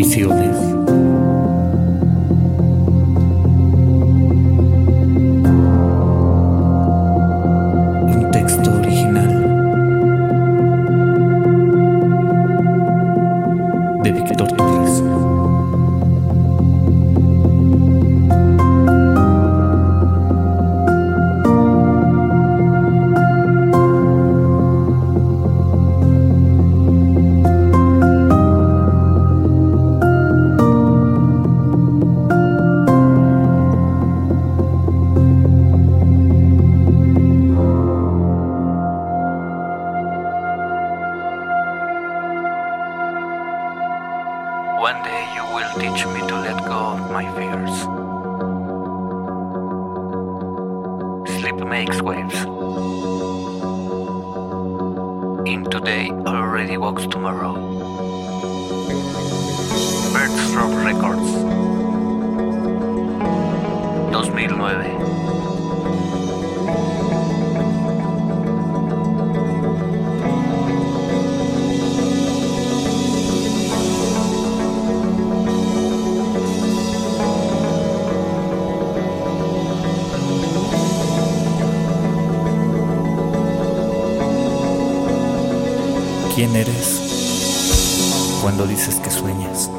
episodios. One day you will teach me to let go of my fears. Sleep makes waves. In today already walks tomorrow. Birds Records. 2009. ¿Quién eres cuando dices que sueñas?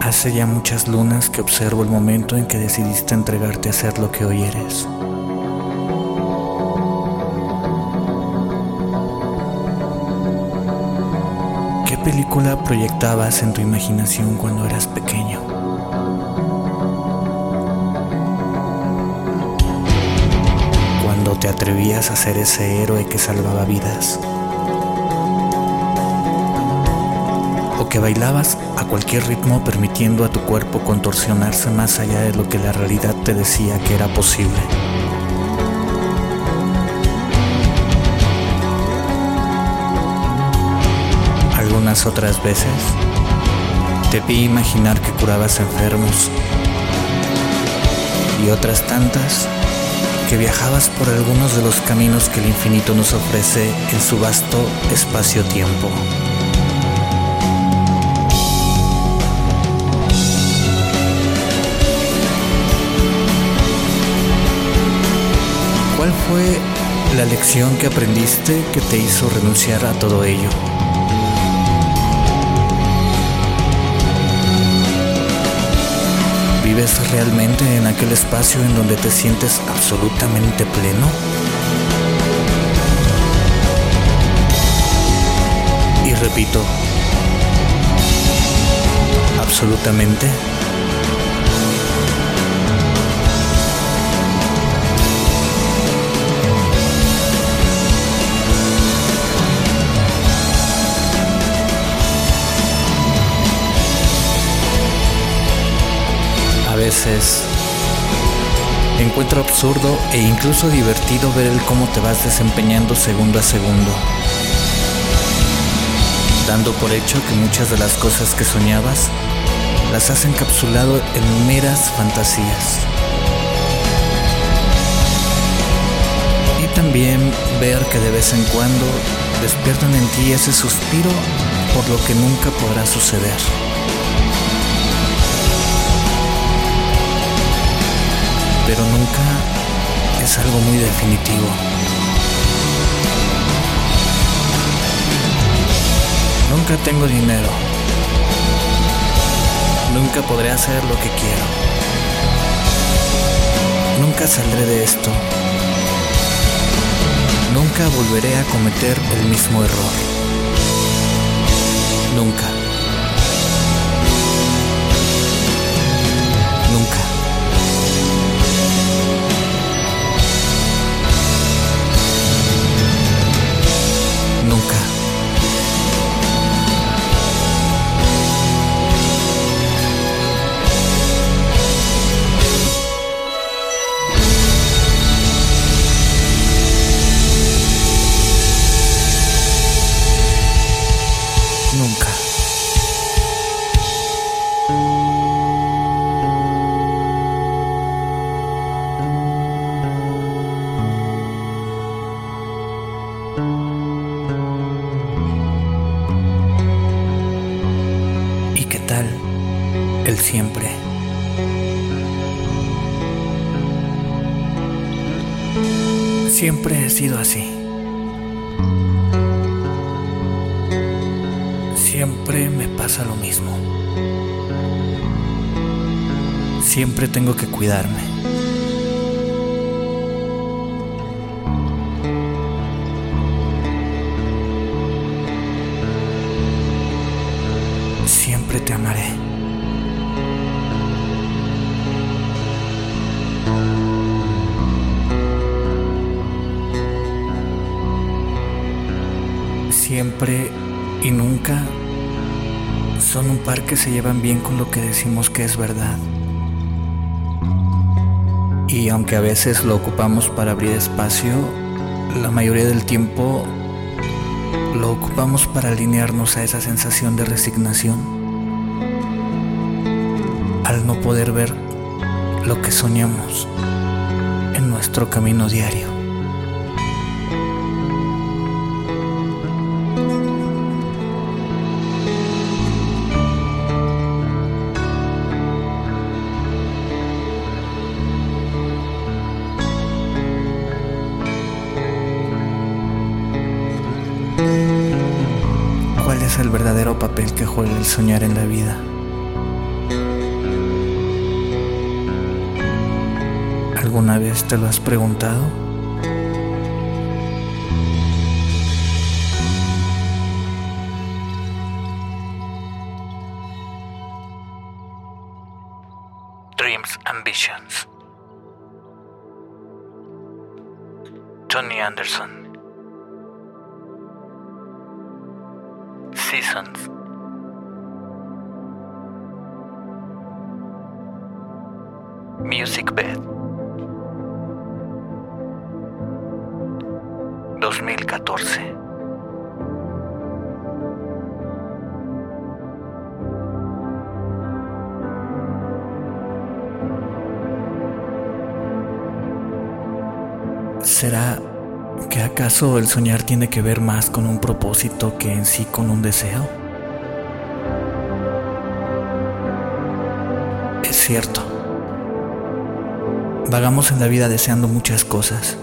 Hace ya muchas lunas que observo el momento en que decidiste entregarte a ser lo que hoy eres. ¿Qué película proyectabas en tu imaginación cuando eras pequeño? Atrevías a ser ese héroe que salvaba vidas. O que bailabas a cualquier ritmo permitiendo a tu cuerpo contorsionarse más allá de lo que la realidad te decía que era posible. Algunas otras veces te vi imaginar que curabas enfermos y otras tantas que viajabas por algunos de los caminos que el infinito nos ofrece en su vasto espacio-tiempo. ¿Cuál fue la lección que aprendiste que te hizo renunciar a todo ello? ¿Vives realmente en aquel espacio en donde te sientes absolutamente pleno? Y repito, absolutamente. Veces encuentro absurdo e incluso divertido ver el cómo te vas desempeñando segundo a segundo, dando por hecho que muchas de las cosas que soñabas las has encapsulado en meras fantasías. Y también ver que de vez en cuando despiertan en ti ese suspiro por lo que nunca podrá suceder. Pero nunca es algo muy definitivo. Nunca tengo dinero. Nunca podré hacer lo que quiero. Nunca saldré de esto. Nunca volveré a cometer el mismo error. Nunca. Nunca. Sido así. Siempre me pasa lo mismo. Siempre tengo que cuidarme. Siempre te amaré. Siempre y nunca son un par que se llevan bien con lo que decimos que es verdad. Y aunque a veces lo ocupamos para abrir espacio, la mayoría del tiempo lo ocupamos para alinearnos a esa sensación de resignación, al no poder ver lo que soñamos en nuestro camino diario. El soñar en la vida. ¿Alguna vez te lo has preguntado? Dreams Ambitions. Tony Anderson. seasons. Music Bed 2014 ¿Será ¿Que acaso el soñar tiene que ver más con un propósito que en sí con un deseo? Es cierto. Vagamos en la vida deseando muchas cosas.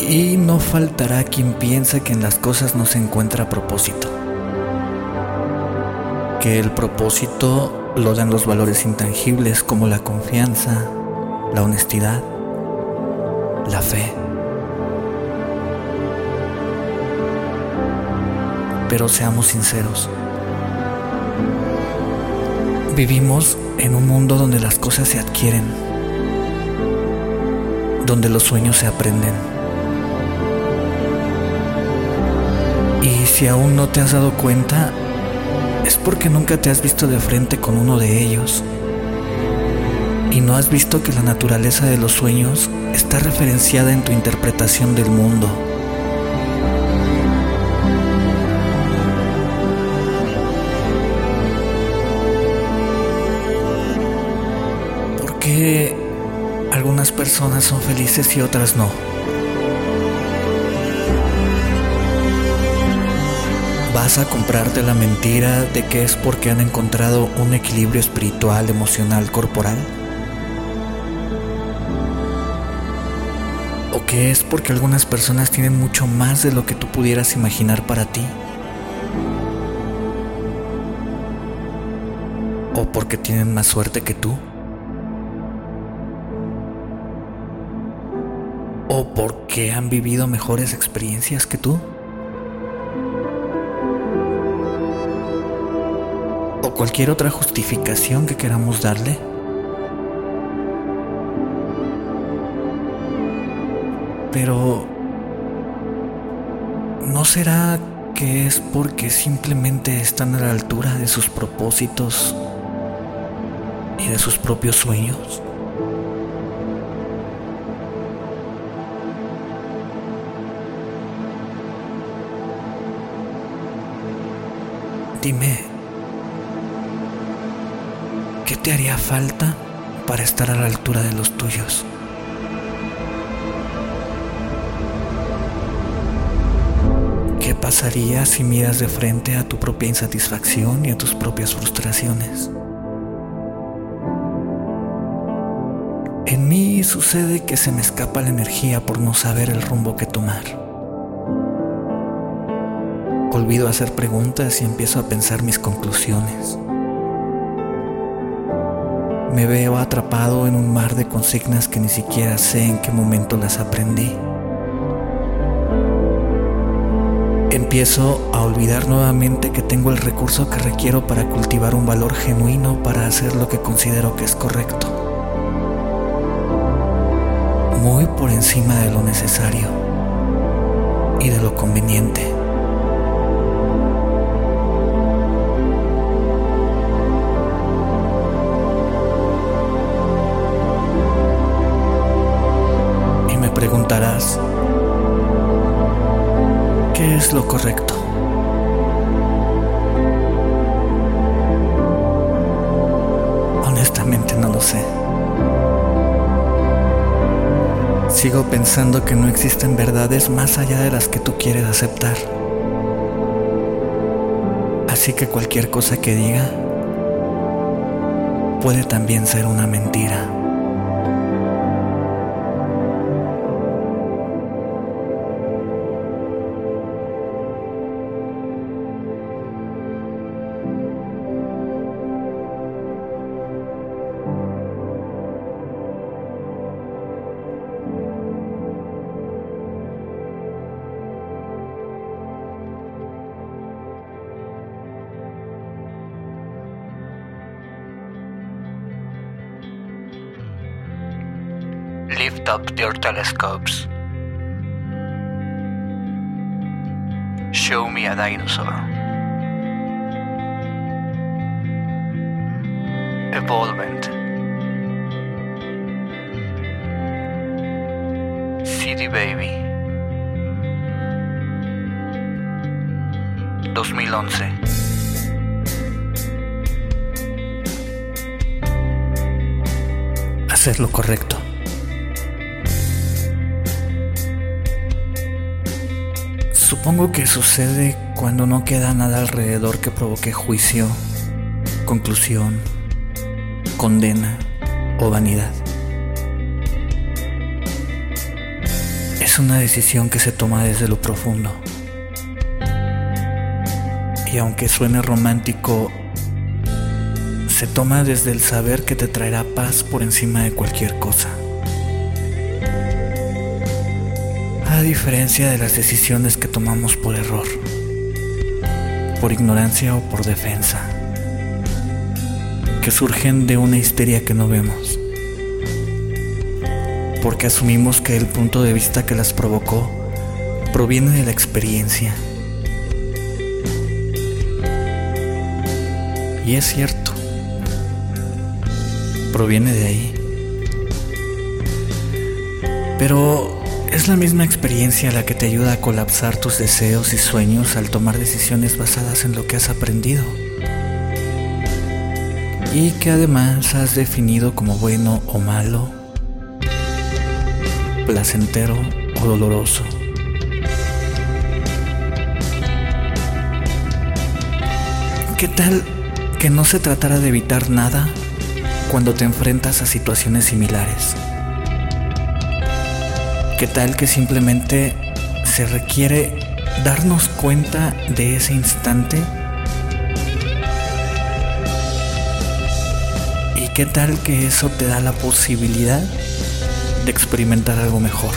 Y no faltará quien piensa que en las cosas no se encuentra propósito. Que el propósito lo dan los valores intangibles como la confianza, la honestidad, la fe. Pero seamos sinceros. Vivimos en un mundo donde las cosas se adquieren, donde los sueños se aprenden. Y si aún no te has dado cuenta, es porque nunca te has visto de frente con uno de ellos y no has visto que la naturaleza de los sueños está referenciada en tu interpretación del mundo. ¿Por qué algunas personas son felices y otras no? ¿Vas a comprarte la mentira de que es porque han encontrado un equilibrio espiritual, emocional, corporal? ¿O que es porque algunas personas tienen mucho más de lo que tú pudieras imaginar para ti? ¿O porque tienen más suerte que tú? ¿O porque han vivido mejores experiencias que tú? ¿O cualquier otra justificación que queramos darle? Pero... ¿No será que es porque simplemente están a la altura de sus propósitos y de sus propios sueños? Dime, ¿qué te haría falta para estar a la altura de los tuyos? pasaría si miras de frente a tu propia insatisfacción y a tus propias frustraciones. En mí sucede que se me escapa la energía por no saber el rumbo que tomar. Olvido hacer preguntas y empiezo a pensar mis conclusiones. Me veo atrapado en un mar de consignas que ni siquiera sé en qué momento las aprendí. Empiezo a olvidar nuevamente que tengo el recurso que requiero para cultivar un valor genuino para hacer lo que considero que es correcto. Muy por encima de lo necesario y de lo conveniente. Pensando que no existen verdades más allá de las que tú quieres aceptar. Así que cualquier cosa que diga puede también ser una mentira. Up your telescopes. Show me a dinosaur. Evolvent. City Baby. 2011. Hacer lo correcto. Supongo que sucede cuando no queda nada alrededor que provoque juicio, conclusión, condena o vanidad. Es una decisión que se toma desde lo profundo. Y aunque suene romántico, se toma desde el saber que te traerá paz por encima de cualquier cosa. Diferencia de las decisiones que tomamos por error, por ignorancia o por defensa, que surgen de una histeria que no vemos, porque asumimos que el punto de vista que las provocó proviene de la experiencia. Y es cierto, proviene de ahí. Pero es la misma experiencia la que te ayuda a colapsar tus deseos y sueños al tomar decisiones basadas en lo que has aprendido. Y que además has definido como bueno o malo, placentero o doloroso. ¿Qué tal que no se tratara de evitar nada cuando te enfrentas a situaciones similares? ¿Qué tal que simplemente se requiere darnos cuenta de ese instante? ¿Y qué tal que eso te da la posibilidad de experimentar algo mejor?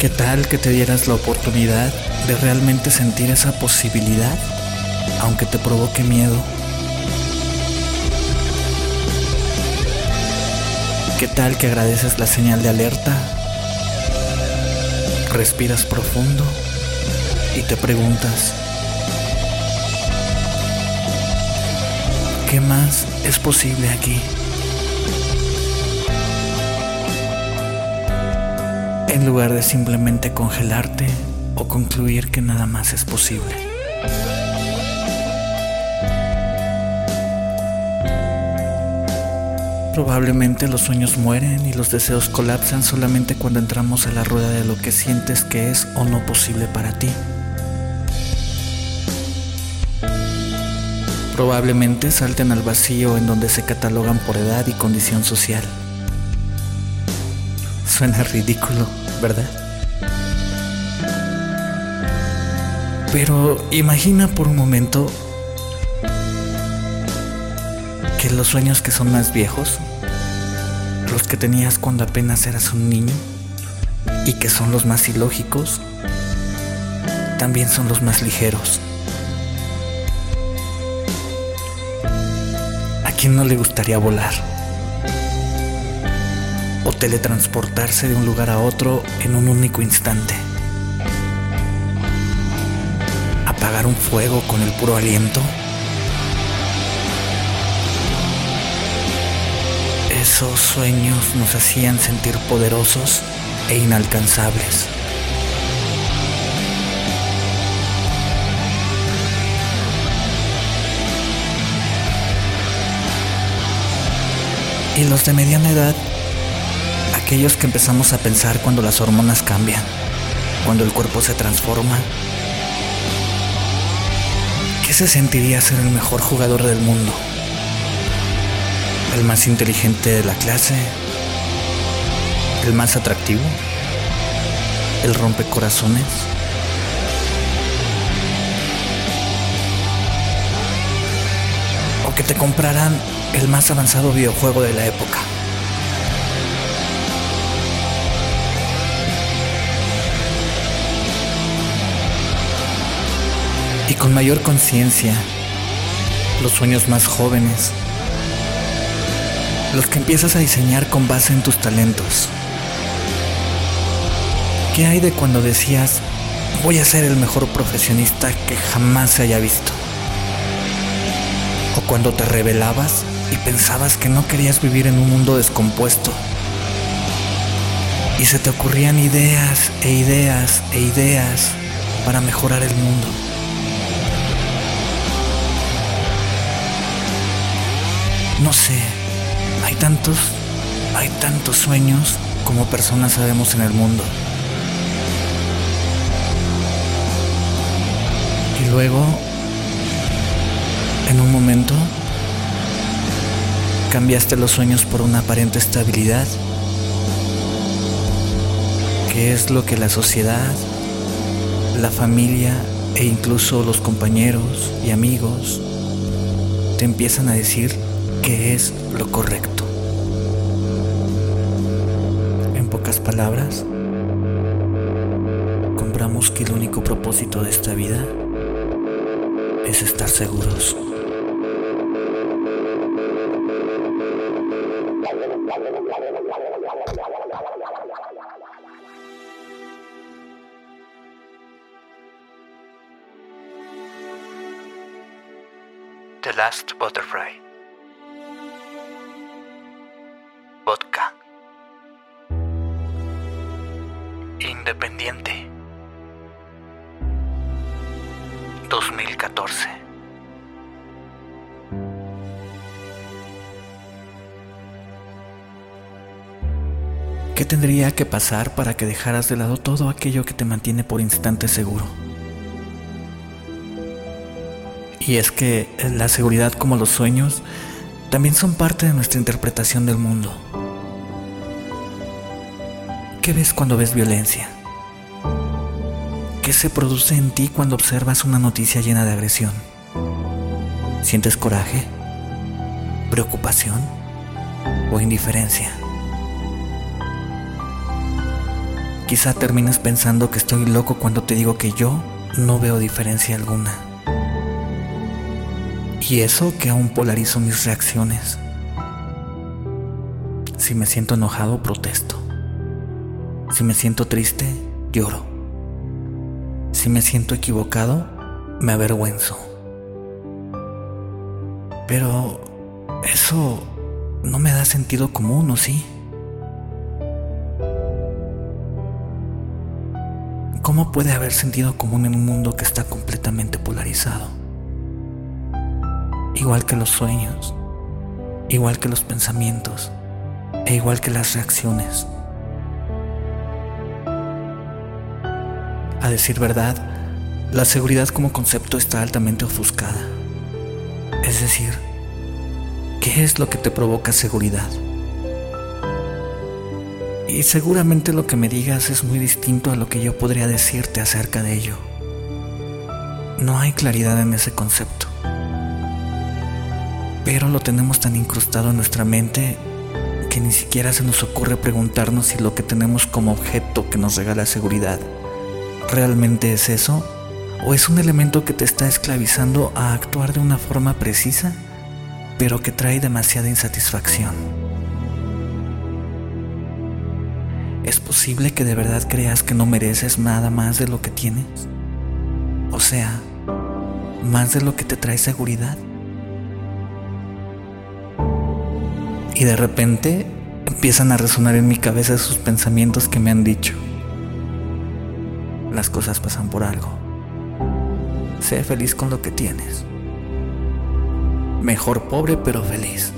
¿Qué tal que te dieras la oportunidad de realmente sentir esa posibilidad, aunque te provoque miedo? ¿Qué tal que agradeces la señal de alerta? Respiras profundo y te preguntas, ¿qué más es posible aquí? En lugar de simplemente congelarte o concluir que nada más es posible. Probablemente los sueños mueren y los deseos colapsan solamente cuando entramos a la rueda de lo que sientes que es o no posible para ti. Probablemente salten al vacío en donde se catalogan por edad y condición social. Suena ridículo, ¿verdad? Pero imagina por un momento que los sueños que son más viejos, los que tenías cuando apenas eras un niño y que son los más ilógicos, también son los más ligeros. ¿A quién no le gustaría volar? O teletransportarse de un lugar a otro en un único instante. Apagar un fuego con el puro aliento. Esos sueños nos hacían sentir poderosos e inalcanzables. Y los de mediana edad, aquellos que empezamos a pensar cuando las hormonas cambian, cuando el cuerpo se transforma. ¿Qué se sentiría ser el mejor jugador del mundo? El más inteligente de la clase, el más atractivo, el rompecorazones. O que te compraran el más avanzado videojuego de la época. Y con mayor conciencia, los sueños más jóvenes los que empiezas a diseñar con base en tus talentos. ¿Qué hay de cuando decías, voy a ser el mejor profesionista que jamás se haya visto? O cuando te revelabas y pensabas que no querías vivir en un mundo descompuesto. Y se te ocurrían ideas e ideas e ideas para mejorar el mundo. No sé, hay tantos, hay tantos sueños como personas sabemos en el mundo. Y luego, en un momento, cambiaste los sueños por una aparente estabilidad, que es lo que la sociedad, la familia e incluso los compañeros y amigos te empiezan a decir que es lo correcto. Pocas palabras, compramos que el único propósito de esta vida es estar seguros. The Last Butterfly. Independiente. 2014. ¿Qué tendría que pasar para que dejaras de lado todo aquello que te mantiene por instante seguro? Y es que la seguridad como los sueños también son parte de nuestra interpretación del mundo. ¿Qué ves cuando ves violencia? ¿Qué se produce en ti cuando observas una noticia llena de agresión? ¿Sientes coraje? ¿Preocupación? ¿O indiferencia? Quizá termines pensando que estoy loco cuando te digo que yo no veo diferencia alguna. Y eso que aún polarizo mis reacciones. Si me siento enojado, protesto. Si me siento triste, lloro. Si me siento equivocado, me avergüenzo. Pero eso no me da sentido común, ¿o sí? ¿Cómo puede haber sentido común en un mundo que está completamente polarizado? Igual que los sueños, igual que los pensamientos e igual que las reacciones. A decir verdad, la seguridad como concepto está altamente ofuscada. Es decir, ¿qué es lo que te provoca seguridad? Y seguramente lo que me digas es muy distinto a lo que yo podría decirte acerca de ello. No hay claridad en ese concepto. Pero lo tenemos tan incrustado en nuestra mente que ni siquiera se nos ocurre preguntarnos si lo que tenemos como objeto que nos regala seguridad realmente es eso o es un elemento que te está esclavizando a actuar de una forma precisa pero que trae demasiada insatisfacción. ¿Es posible que de verdad creas que no mereces nada más de lo que tienes? O sea, más de lo que te trae seguridad. Y de repente empiezan a resonar en mi cabeza esos pensamientos que me han dicho. Las cosas pasan por algo. Sé feliz con lo que tienes. Mejor pobre pero feliz.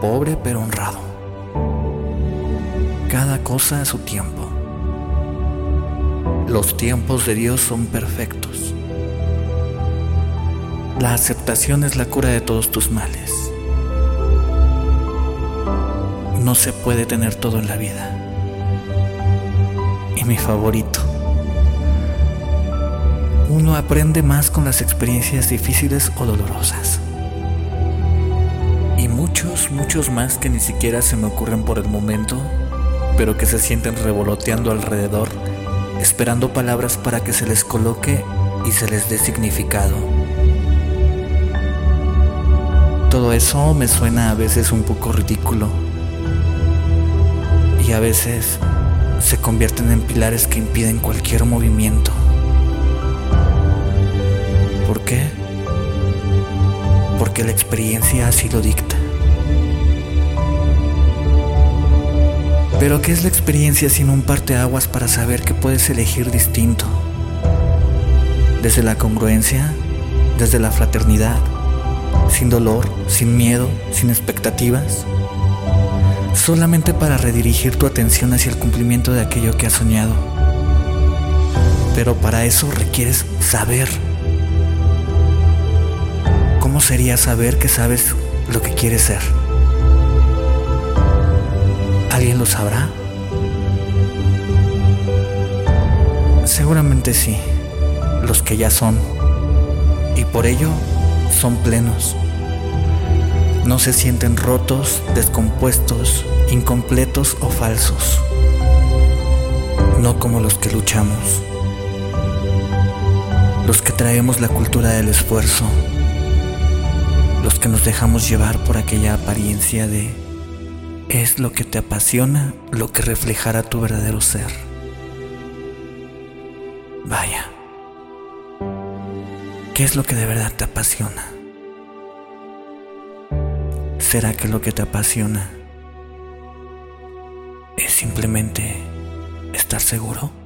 Pobre pero honrado. Cada cosa a su tiempo. Los tiempos de Dios son perfectos. La aceptación es la cura de todos tus males. No se puede tener todo en la vida. Y mi favorito. Uno aprende más con las experiencias difíciles o dolorosas. Y muchos, muchos más que ni siquiera se me ocurren por el momento, pero que se sienten revoloteando alrededor, esperando palabras para que se les coloque y se les dé significado. Todo eso me suena a veces un poco ridículo y a veces se convierten en pilares que impiden cualquier movimiento. ¿Por qué? Porque la experiencia así lo dicta. Pero ¿qué es la experiencia sin un parteaguas para saber que puedes elegir distinto? Desde la congruencia, desde la fraternidad, sin dolor, sin miedo, sin expectativas solamente para redirigir tu atención hacia el cumplimiento de aquello que has soñado. Pero para eso requieres saber. ¿Cómo sería saber que sabes lo que quieres ser? ¿Alguien lo sabrá? Seguramente sí, los que ya son, y por ello son plenos no se sienten rotos, descompuestos, incompletos o falsos, no como los que luchamos, los que traemos la cultura del esfuerzo, los que nos dejamos llevar por aquella apariencia de es lo que te apasiona, lo que reflejará tu verdadero ser. Vaya, ¿qué es lo que de verdad te apasiona? ¿Será que lo que te apasiona es simplemente estar seguro?